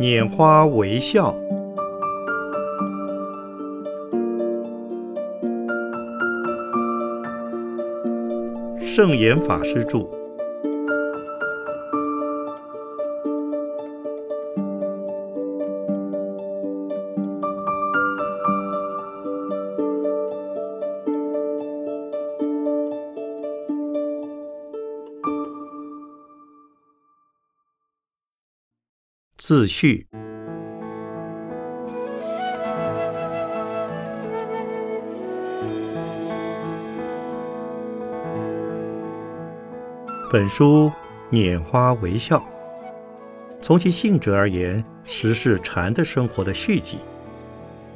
拈花微笑。圣严法师著。自序。本书拈花微笑，从其性质而言，实是禅的生活的续集。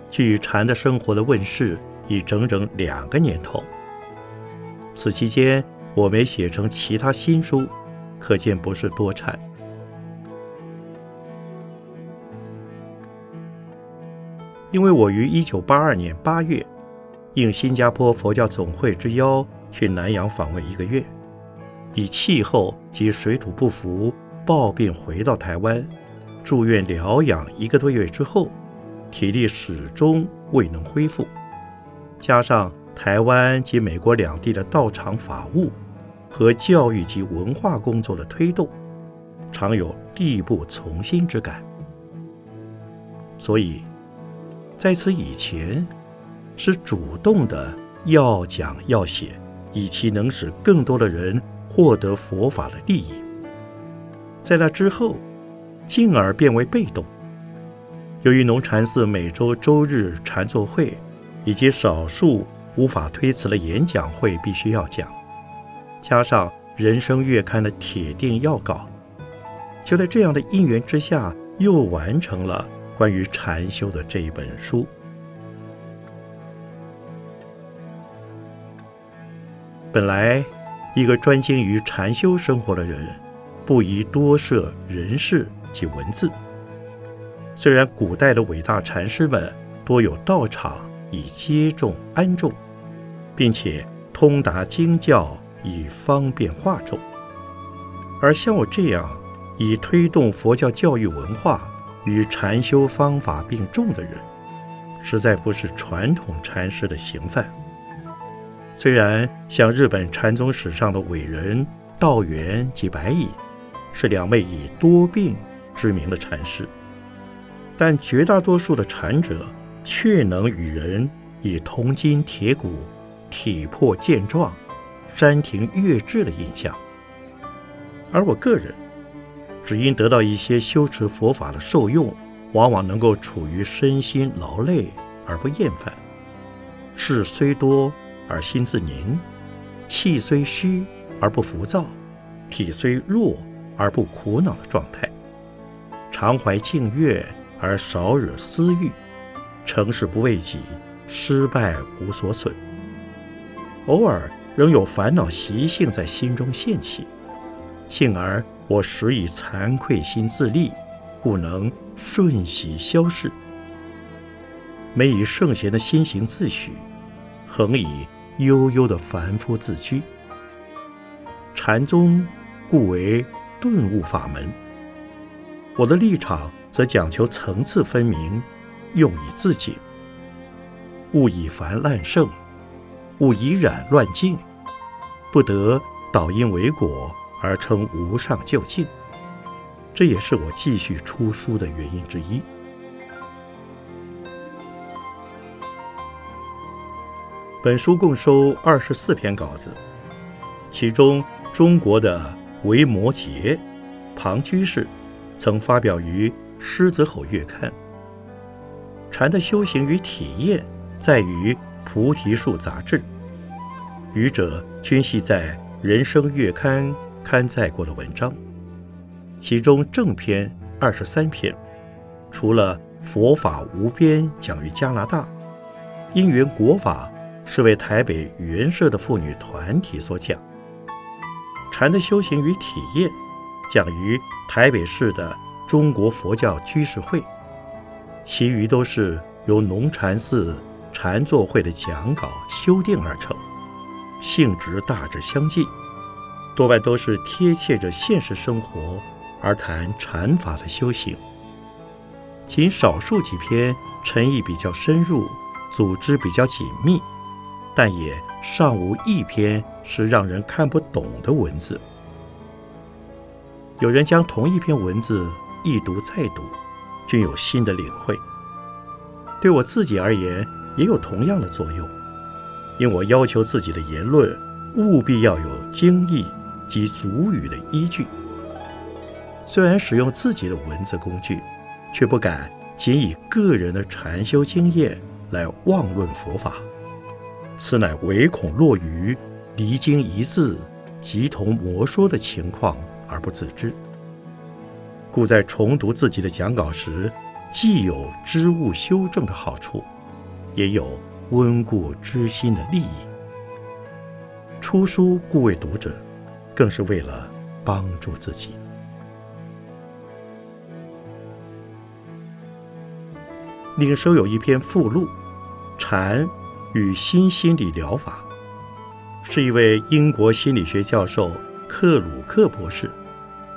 距禅的生活的问世已整整两个年头。此期间，我没写成其他新书，可见不是多产。因为我于一九八二年八月，应新加坡佛教总会之邀去南洋访问一个月，以气候及水土不服暴病回到台湾，住院疗养一个多月之后，体力始终未能恢复，加上台湾及美国两地的道场法务和教育及文化工作的推动，常有力不从心之感，所以。在此以前，是主动的要讲要写，以其能使更多的人获得佛法的利益。在那之后，进而变为被动。由于农禅寺每周周日禅坐会，以及少数无法推辞的演讲会必须要讲，加上《人生月刊》的铁定要稿，就在这样的因缘之下，又完成了。关于禅修的这一本书，本来一个专精于禅修生活的人，不宜多涉人事及文字。虽然古代的伟大禅师们多有道场以接众安众，并且通达经教以方便化众，而像我这样以推动佛教教育文化。与禅修方法并重的人，实在不是传统禅师的行范。虽然像日本禅宗史上的伟人道元及白隐，是两位以多病知名的禅师，但绝大多数的禅者却能与人以铜筋铁骨、体魄健壮、山庭月质的印象，而我个人。只因得到一些修持佛法的受用，往往能够处于身心劳累而不厌烦，事虽多而心自宁，气虽虚而不浮躁，体虽弱而不苦恼的状态，常怀静悦而少惹私欲，成事不为己，失败无所损。偶尔仍有烦恼习性在心中现起，幸而。我时以惭愧心自立，故能瞬息消逝。每以圣贤的心行自许，恒以悠悠的凡夫自居。禅宗故为顿悟法门，我的立场则讲求层次分明，用以自警。勿以烦滥盛，勿以染乱净，不得导因为果。而称无上究竟，这也是我继续出书的原因之一。本书共收二十四篇稿子，其中中国的维摩诘庞居士曾发表于《狮子吼月刊》。禅的修行与体验在于《菩提树》杂志，愚者均系在《人生月刊》。刊载过的文章，其中正篇二十三篇，除了佛法无边讲于加拿大，因缘国法是为台北原社的妇女团体所讲，禅的修行与体验讲于台北市的中国佛教居士会，其余都是由农禅寺禅坐会的讲稿修订而成，性质大致相近。多半都是贴切着现实生活而谈禅法的修行，仅少数几篇诚意比较深入、组织比较紧密，但也尚无一篇是让人看不懂的文字。有人将同一篇文字一读再读，均有新的领会。对我自己而言，也有同样的作用，因我要求自己的言论务必要有精义及足语的依据。虽然使用自己的文字工具，却不敢仅以个人的禅修经验来妄论佛法，此乃唯恐落于离经一字即同魔说的情况而不自知。故在重读自己的讲稿时，既有知物修正的好处，也有温故知新的利益。出书故为读者，更是为了帮助自己。另收有一篇附录《禅与新心理疗法》，是一位英国心理学教授克鲁克博士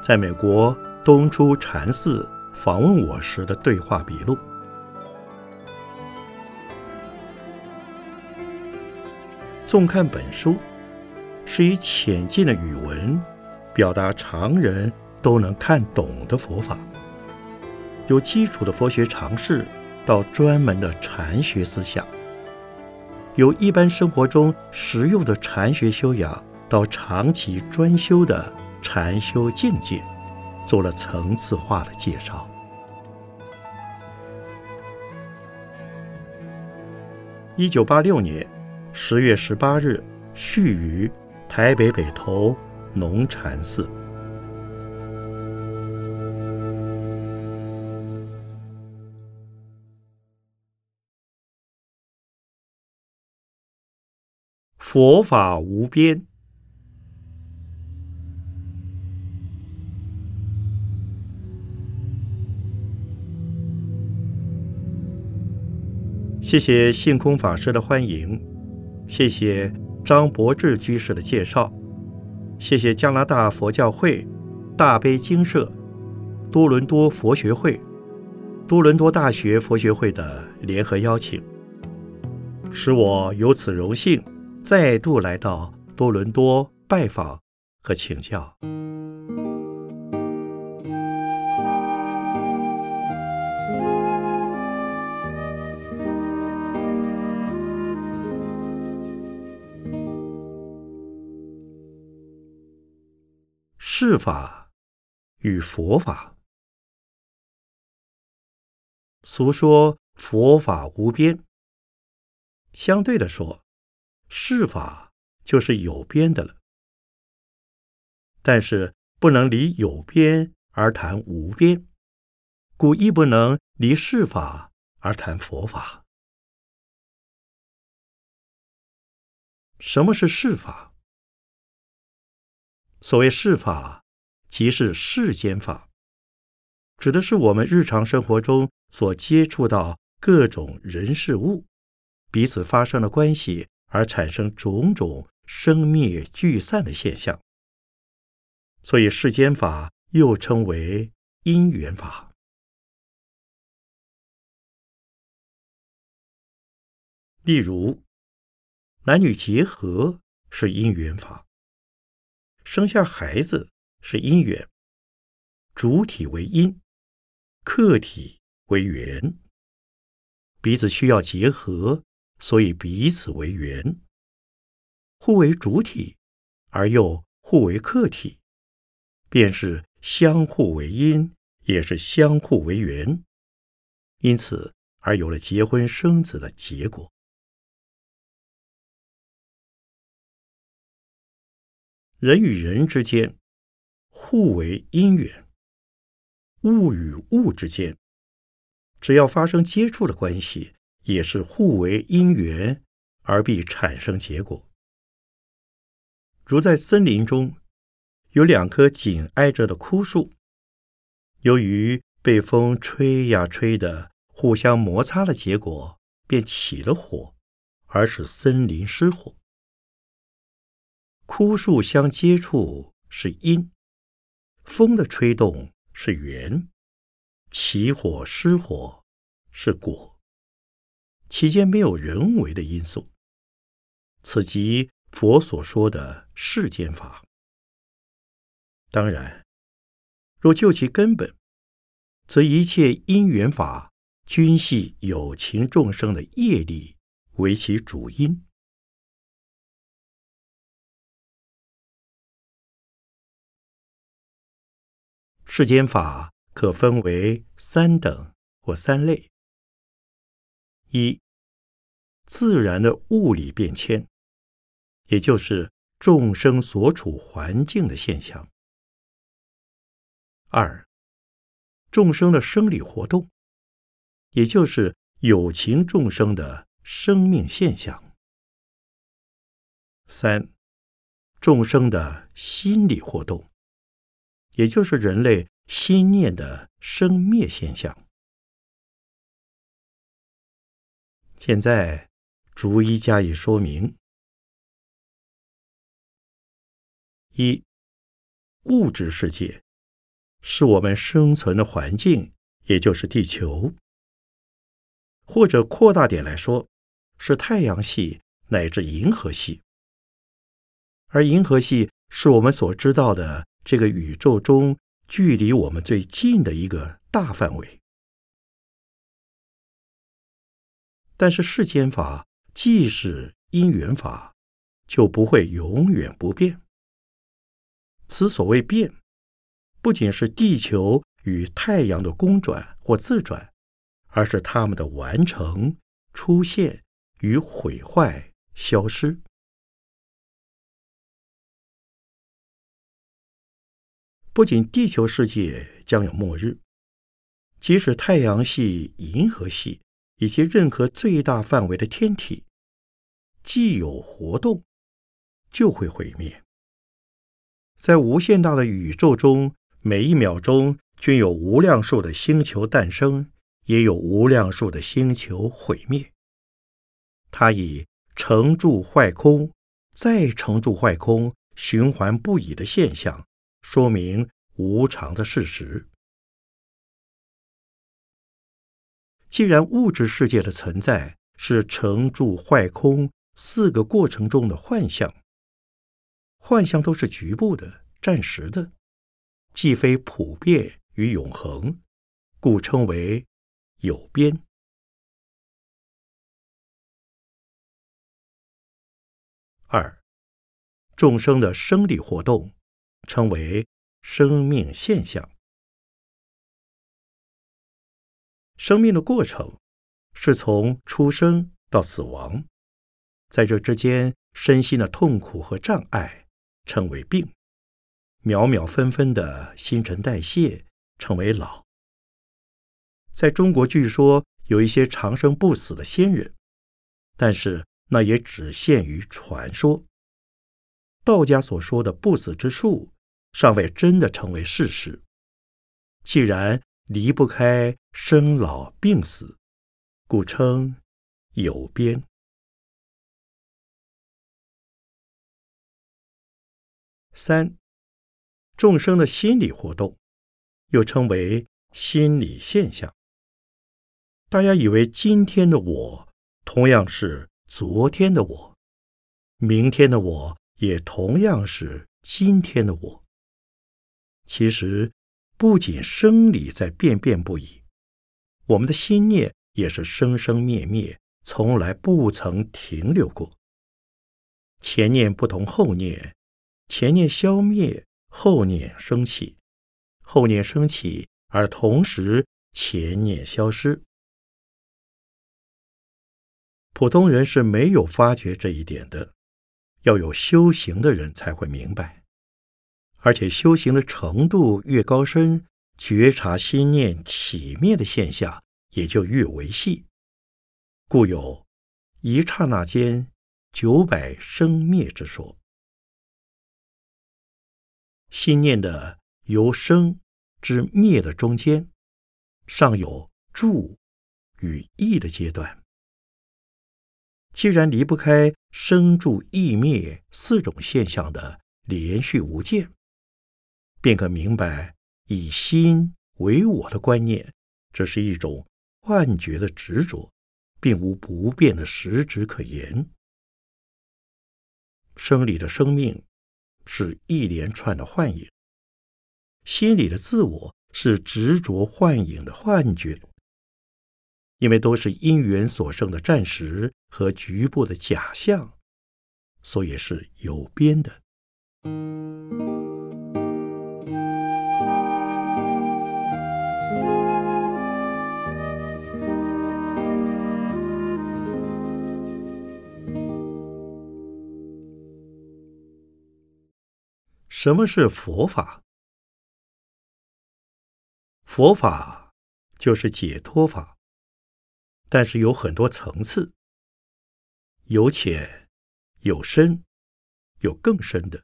在美国东出禅寺。访问我时的对话笔录。纵看本书，是以浅近的语文表达常人都能看懂的佛法，由基础的佛学常识到专门的禅学思想，由一般生活中实用的禅学修养到长期专修的禅修境界。做了层次化的介绍。一九八六年十月十八日，续于台北北投农禅寺。佛法无边。谢谢性空法师的欢迎，谢谢张伯志居士的介绍，谢谢加拿大佛教会、大悲经社、多伦多佛学会、多伦多大学佛学会的联合邀请，使我有此荣幸再度来到多伦多拜访和请教。法与佛法，俗说佛法无边。相对的说，世法就是有边的了。但是不能离有边而谈无边，故亦不能离世法而谈佛法。什么是世法？所谓世法，即是世间法，指的是我们日常生活中所接触到各种人事物，彼此发生了关系而产生种种生灭聚散的现象。所以世间法又称为因缘法。例如，男女结合是因缘法。生下孩子是因缘，主体为因，客体为缘，彼此需要结合，所以彼此为缘，互为主体而又互为客体，便是相互为因，也是相互为缘，因此而有了结婚生子的结果。人与人之间互为因缘，物与物之间，只要发生接触的关系，也是互为因缘而必产生结果。如在森林中，有两棵紧挨着的枯树，由于被风吹呀吹的，互相摩擦的结果，便起了火，而使森林失火。枯树相接触是因，风的吹动是缘，起火失火是果，其间没有人为的因素。此即佛所说的世间法。当然，若就其根本，则一切因缘法均系有情众生的业力为其主因。世间法可分为三等或三类：一、自然的物理变迁，也就是众生所处环境的现象；二、众生的生理活动，也就是有情众生的生命现象；三、众生的心理活动。也就是人类心念的生灭现象。现在逐一加以说明：一、物质世界是我们生存的环境，也就是地球；或者扩大点来说，是太阳系乃至银河系。而银河系是我们所知道的。这个宇宙中距离我们最近的一个大范围，但是世间法既是因缘法，就不会永远不变。此所谓变，不仅是地球与太阳的公转或自转，而是它们的完成、出现与毁坏、消失。不仅地球世界将有末日，即使太阳系、银河系以及任何最大范围的天体，既有活动，就会毁灭。在无限大的宇宙中，每一秒钟均有无量数的星球诞生，也有无量数的星球毁灭。它以成住坏空，再成住坏空，循环不已的现象。说明无常的事实。既然物质世界的存在是成住坏空四个过程中的幻象，幻象都是局部的、暂时的，既非普遍与永恒，故称为有边。二，众生的生理活动。称为生命现象。生命的过程是从出生到死亡，在这之间，身心的痛苦和障碍称为病；秒秒分分的新陈代谢称为老。在中国，据说有一些长生不死的仙人，但是那也只限于传说。道家所说的不死之术。尚未真的成为事实。既然离不开生老病死，故称有边。三，众生的心理活动，又称为心理现象。大家以为今天的我同样是昨天的我，明天的我也同样是今天的我。其实，不仅生理在变变不已，我们的心念也是生生灭灭，从来不曾停留过。前念不同后念，前念消灭，后念升起；后念升起，而同时前念消失。普通人是没有发觉这一点的，要有修行的人才会明白。而且修行的程度越高深，觉察心念起灭的现象也就越为细，故有一刹那间九百生灭之说。心念的由生至灭的中间，尚有住与意的阶段。既然离不开生住意灭四种现象的连续无间。便可明白，以心为我的观念这是一种幻觉的执着，并无不变的实质可言。生理的生命是一连串的幻影，心理的自我是执着幻影的幻觉。因为都是因缘所生的暂时和局部的假象，所以是有边的。什么是佛法？佛法就是解脱法。但是有很多层次，有浅，有深，有更深的。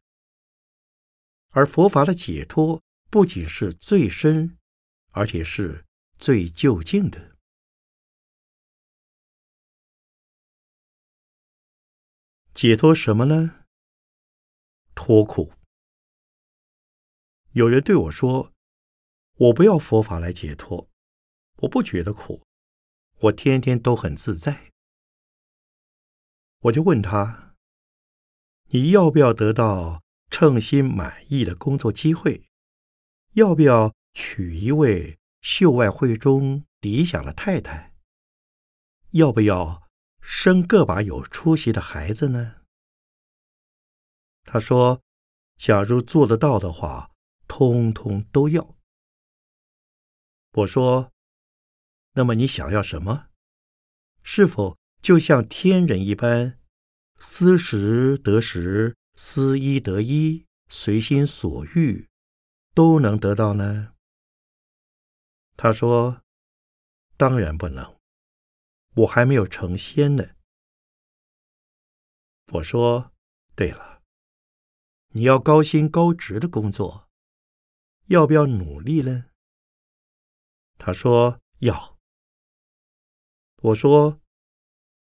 而佛法的解脱不仅是最深，而且是最究竟的。解脱什么呢？脱苦。有人对我说：“我不要佛法来解脱，我不觉得苦。”我天天都很自在，我就问他：“你要不要得到称心满意的工作机会？要不要娶一位秀外慧中、理想的太太？要不要生个把有出息的孩子呢？”他说：“假如做得到的话，通通都要。”我说。那么你想要什么？是否就像天人一般，思时得时，思衣得衣，随心所欲，都能得到呢？他说：“当然不能，我还没有成仙呢。”我说：“对了，你要高薪高职的工作，要不要努力呢？”他说：“要。”我说：“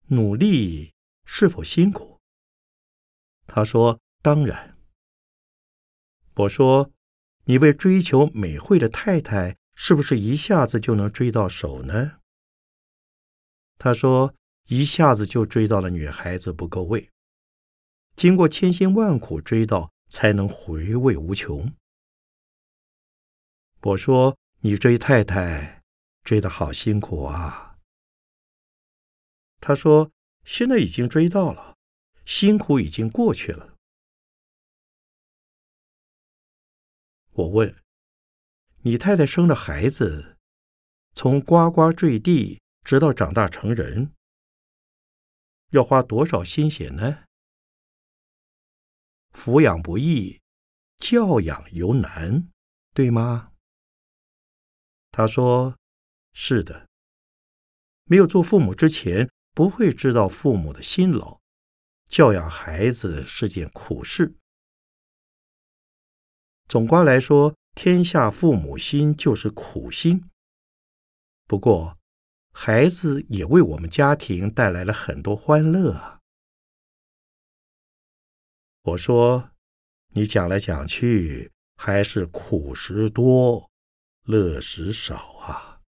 努力是否辛苦？”他说：“当然。”我说：“你为追求美惠的太太，是不是一下子就能追到手呢？”他说：“一下子就追到了女孩子不够味，经过千辛万苦追到，才能回味无穷。”我说：“你追太太追得好辛苦啊！”他说：“现在已经追到了，辛苦已经过去了。”我问：“你太太生了孩子，从呱呱坠地直到长大成人，要花多少心血呢？抚养不易，教养尤难，对吗？”他说：“是的，没有做父母之前。”不会知道父母的辛劳，教养孩子是件苦事。总观来说，天下父母心就是苦心。不过，孩子也为我们家庭带来了很多欢乐啊。我说，你讲来讲去，还是苦时多，乐时少啊。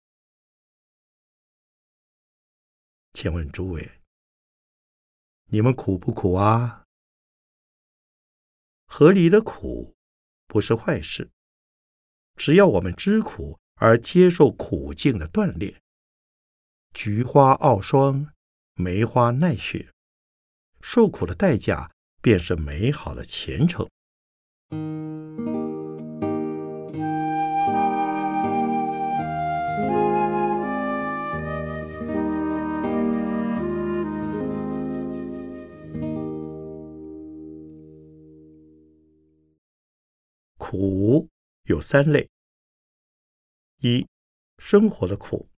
请问诸位，你们苦不苦啊？合理的苦不是坏事，只要我们知苦而接受苦境的锻炼。菊花傲霜，梅花耐雪，受苦的代价便是美好的前程。苦有三类：一、生活的苦；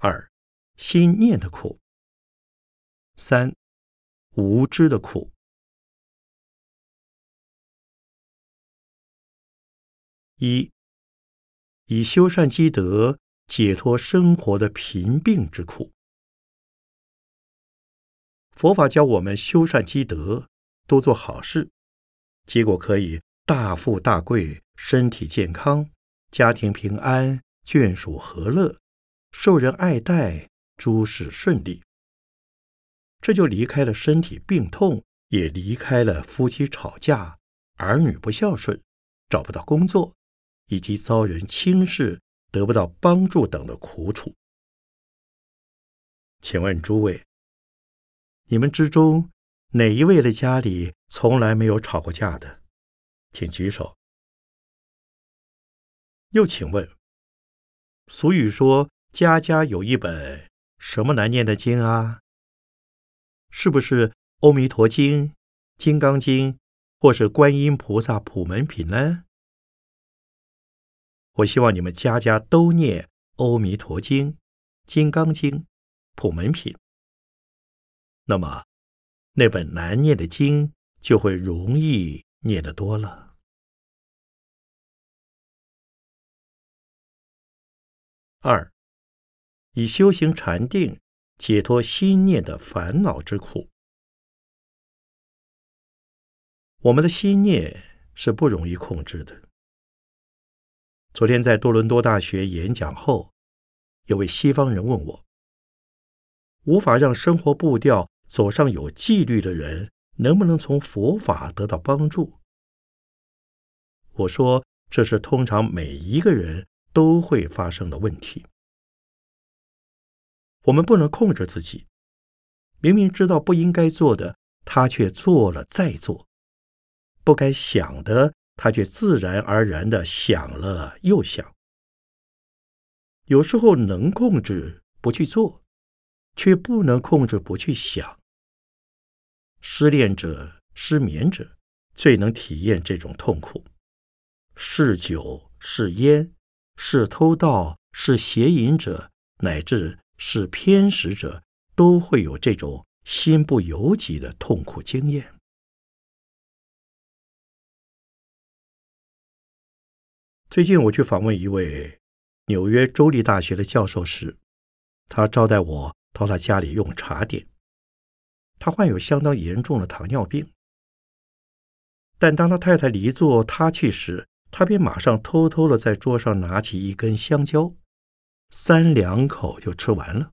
二、心念的苦；三、无知的苦。一、以修善积德解脱生活的贫病之苦。佛法教我们修善积德，多做好事，结果可以。大富大贵，身体健康，家庭平安，眷属和乐，受人爱戴，诸事顺利。这就离开了身体病痛，也离开了夫妻吵架、儿女不孝顺、找不到工作，以及遭人轻视、得不到帮助等的苦楚。请问诸位，你们之中哪一位的家里从来没有吵过架的？请举手。又请问，俗语说“家家有一本”，什么难念的经啊？是不是《阿弥陀经》《金刚经》，或是观音菩萨普门品呢？我希望你们家家都念《阿弥陀经》《金刚经》普门品，那么那本难念的经就会容易念得多了。二，以修行禅定。解脱心念的烦恼之苦。我们的心念是不容易控制的。昨天在多伦多大学演讲后，有位西方人问我：“无法让生活步调走上有纪律的人，能不能从佛法得到帮助？”我说：“这是通常每一个人都会发生的问题。”我们不能控制自己，明明知道不应该做的，他却做了再做；不该想的，他却自然而然的想了又想。有时候能控制不去做，却不能控制不去想。失恋者、失眠者最能体验这种痛苦。是酒是烟，是偷盗是邪淫者，乃至。是偏食者都会有这种心不由己的痛苦经验。最近我去访问一位纽约州立大学的教授时，他招待我到他家里用茶点。他患有相当严重的糖尿病，但当他太太离座他去时，他便马上偷偷的在桌上拿起一根香蕉。三两口就吃完了。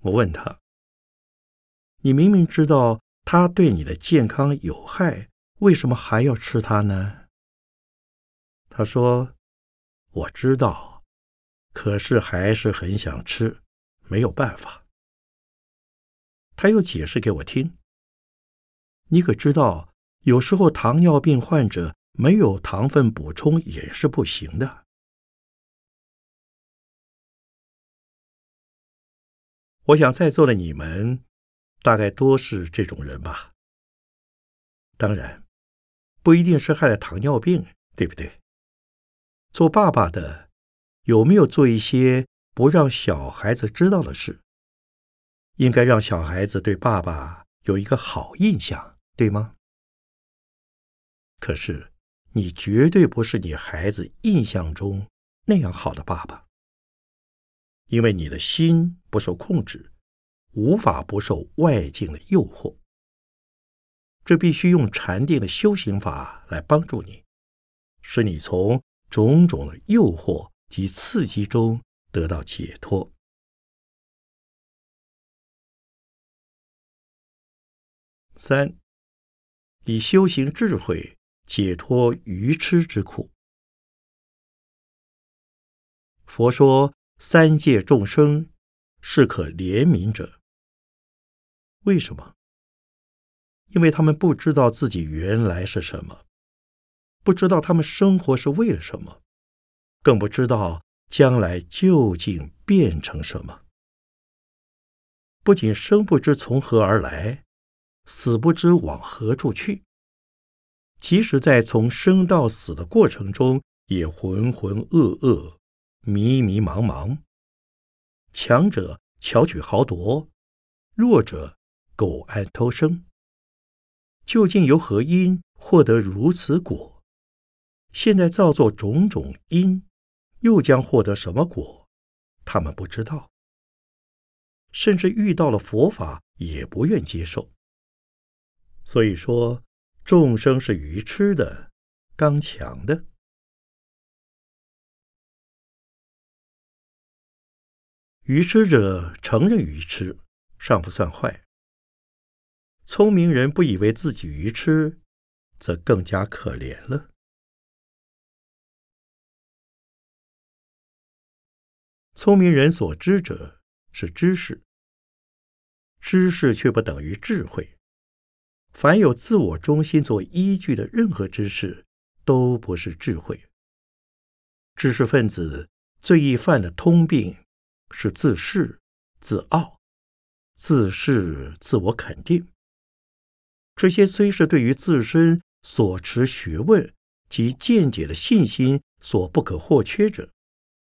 我问他：“你明明知道它对你的健康有害，为什么还要吃它呢？”他说：“我知道，可是还是很想吃，没有办法。”他又解释给我听：“你可知道，有时候糖尿病患者没有糖分补充也是不行的。”我想在座的你们，大概多是这种人吧。当然，不一定是害了糖尿病，对不对？做爸爸的有没有做一些不让小孩子知道的事？应该让小孩子对爸爸有一个好印象，对吗？可是，你绝对不是你孩子印象中那样好的爸爸。因为你的心不受控制，无法不受外境的诱惑。这必须用禅定的修行法来帮助你，使你从种种的诱惑及刺激中得到解脱。三，以修行智慧解脱愚痴之苦。佛说。三界众生是可怜悯者。为什么？因为他们不知道自己原来是什么，不知道他们生活是为了什么，更不知道将来究竟变成什么。不仅生不知从何而来，死不知往何处去，即使在从生到死的过程中，也浑浑噩噩。迷迷茫茫，强者巧取豪夺，弱者苟安偷生。究竟由何因获得如此果？现在造作种种因，又将获得什么果？他们不知道，甚至遇到了佛法也不愿接受。所以说，众生是愚痴的，刚强的。愚痴者承认愚痴，尚不算坏；聪明人不以为自己愚痴，则更加可怜了。聪明人所知者是知识，知识却不等于智慧。凡有自我中心做依据的任何知识，都不是智慧。知识分子最易犯的通病是自恃、自傲、自恃、自我肯定。这些虽是对于自身所持学问及见解的信心所不可或缺者，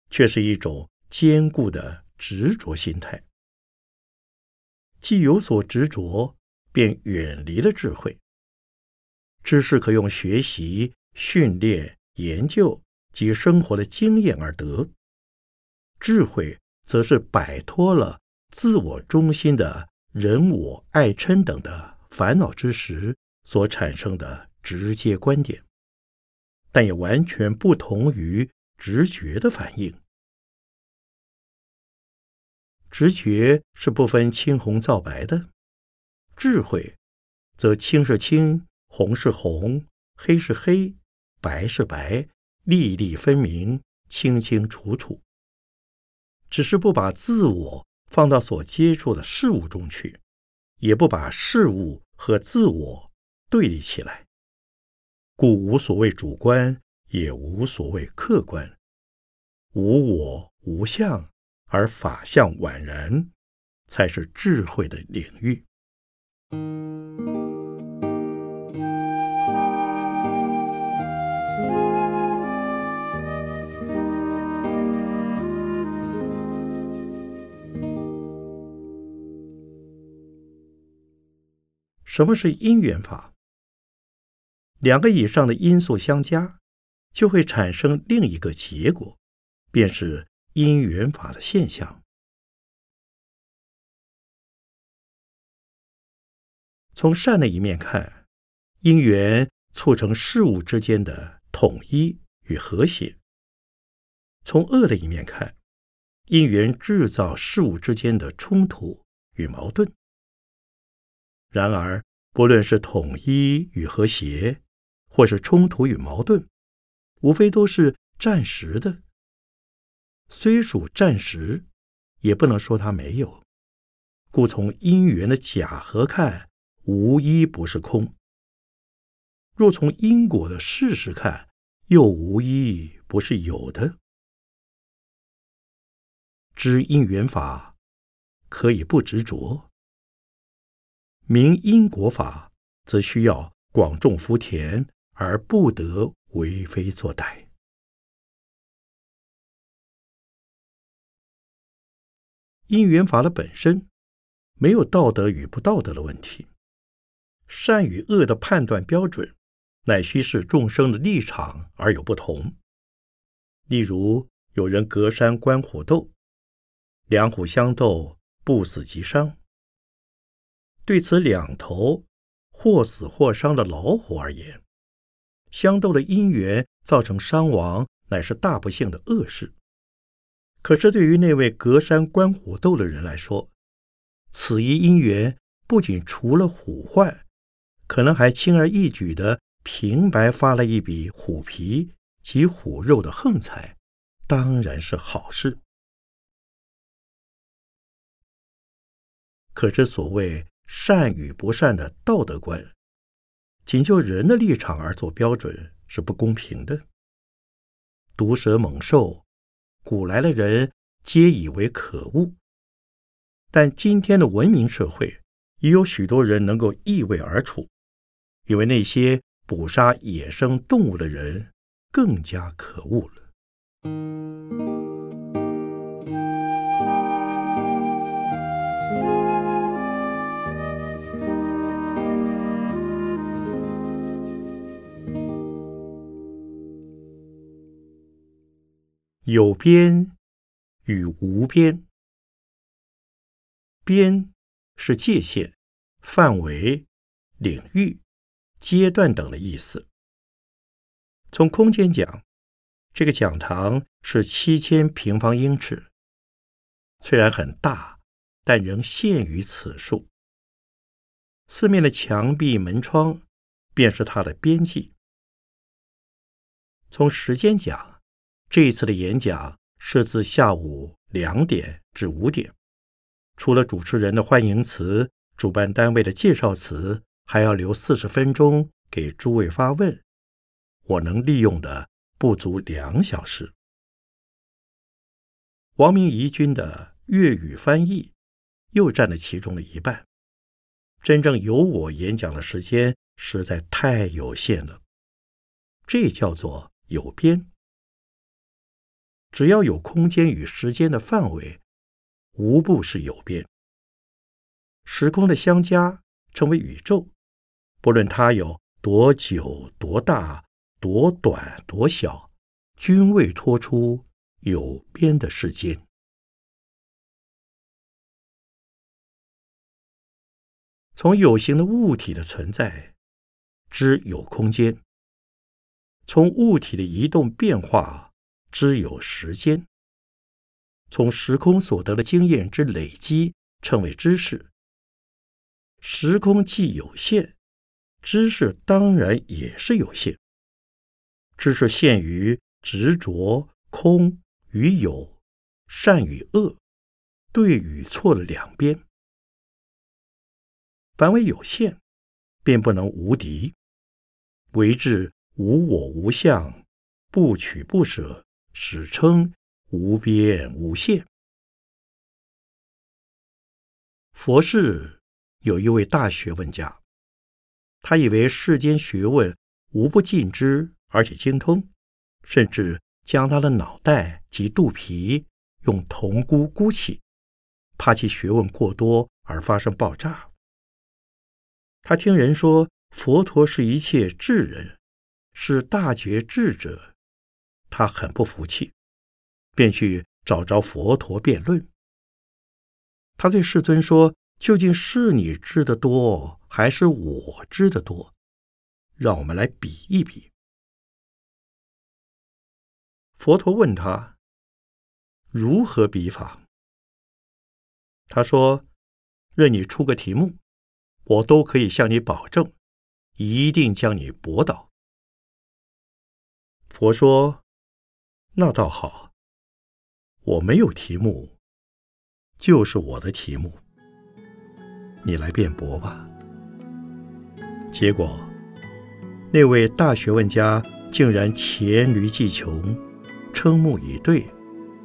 却是一种。坚固的执着心态，既有所执着，便远离了智慧。知识可用学习、训练、研究及生活的经验而得；智慧则是摆脱了自我中心的人我爱嗔等的烦恼之时所产生的直接观点，但也完全不同于直觉的反应。直觉是不分青红皂白的，智慧则青是青，红是红，黑是黑，白是白，粒粒分明，清清楚楚。只是不把自我放到所接触的事物中去，也不把事物和自我对立起来，故无所谓主观，也无所谓客观，无我无相。而法相宛然，才是智慧的领域。什么是因缘法？两个以上的因素相加，就会产生另一个结果，便是。因缘法的现象，从善的一面看，因缘促成事物之间的统一与和谐；从恶的一面看，因缘制造事物之间的冲突与矛盾。然而，不论是统一与和谐，或是冲突与矛盾，无非都是暂时的。虽属暂时，也不能说它没有。故从因缘的假合看，无一不是空；若从因果的事实看，又无一不是有的。知因缘法，可以不执着；明因果法，则需要广种福田，而不得为非作歹。因缘法的本身没有道德与不道德的问题，善与恶的判断标准，乃需视众生的立场而有不同。例如，有人隔山观虎斗，两虎相斗，不死即伤。对此两头或死或伤的老虎而言，相斗的因缘造成伤亡，乃是大不幸的恶事。可是，对于那位隔山观虎斗的人来说，此一因缘不仅除了虎患，可能还轻而易举的平白发了一笔虎皮及虎肉的横财，当然是好事。可是，所谓善与不善的道德观，仅就人的立场而做标准是不公平的。毒蛇猛兽。古来的人皆以为可恶，但今天的文明社会，也有许多人能够易位而处，因为那些捕杀野生动物的人更加可恶了。有边与无边，边是界限、范围、领域、阶段等的意思。从空间讲，这个讲堂是七千平方英尺；虽然很大，但仍限于此数。四面的墙壁、门窗，便是它的边际。从时间讲，这一次的演讲是自下午两点至五点。除了主持人的欢迎词、主办单位的介绍词，还要留四十分钟给诸位发问。我能利用的不足两小时。王明仪君的粤语翻译又占了其中的一半。真正由我演讲的时间实在太有限了，这叫做有边。只要有空间与时间的范围。无不是有边，时空的相加称为宇宙。不论它有多久、多大、多短、多小，均未脱出有边的世间。从有形的物体的存在知有空间；从物体的移动变化知有时间。从时空所得的经验之累积，称为知识。时空既有限，知识当然也是有限。知识限于执着、空与有、善与恶、对与错的两边。凡为有限，便不能无敌。为之无我无相，不取不舍，史称。无边无限。佛世有一位大学问家，他以为世间学问无不尽知，而且精通，甚至将他的脑袋及肚皮用铜箍箍起，怕其学问过多而发生爆炸。他听人说佛陀是一切智人，是大觉智者，他很不服气。便去找着佛陀辩论。他对世尊说：“究竟是你知的多，还是我知的多？让我们来比一比。”佛陀问他：“如何比法？”他说：“任你出个题目，我都可以向你保证，一定将你驳倒。”佛说：“那倒好。”我没有题目，就是我的题目。你来辩驳吧。结果，那位大学问家竟然黔驴技穷，瞠目以对，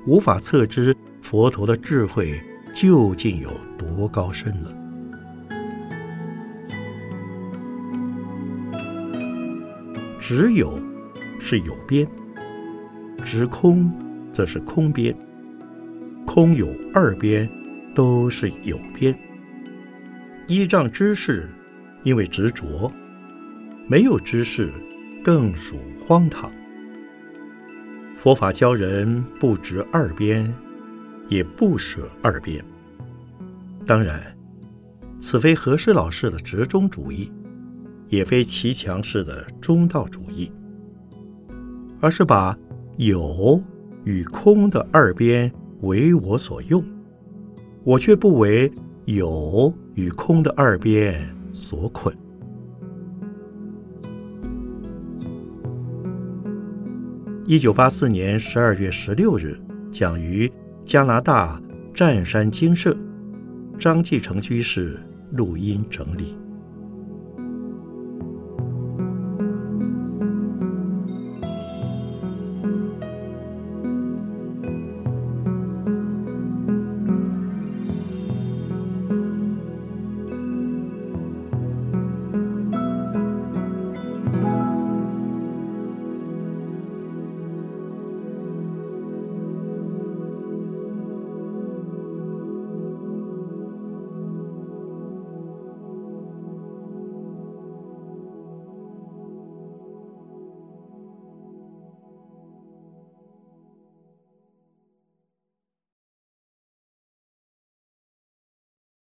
无法测知佛陀的智慧究竟有多高深了。只有是有边，直空则是空边。空有二边，都是有边。依仗知识，因为执着；没有知识，更属荒唐。佛法教人不执二边，也不舍二边。当然，此非何氏老师的折中主义，也非齐强式的中道主义，而是把有与空的二边。为我所用，我却不为有与空的二边所捆。一九八四年十二月十六日，讲于加拿大湛山精舍，张继成居士录音整理。